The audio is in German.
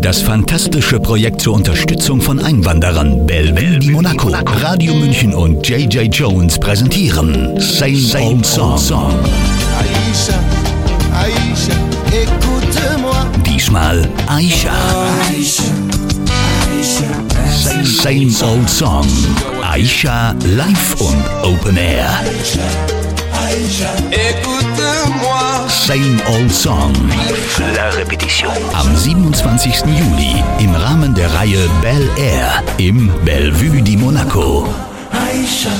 Das fantastische Projekt zur Unterstützung von Einwanderern Bellevue di Monaco, Radio München und JJ Jones präsentieren Same Old Song. Aïcha, Aïcha, écoute-moi. Diesmal Aisha. Same Old Song. Aisha live und Open Air. Écoute-moi. Same Old Song. La Repetition. Am 27. Juli im Rahmen der Reihe Bel Air im Bellevue di Monaco. Aïcha,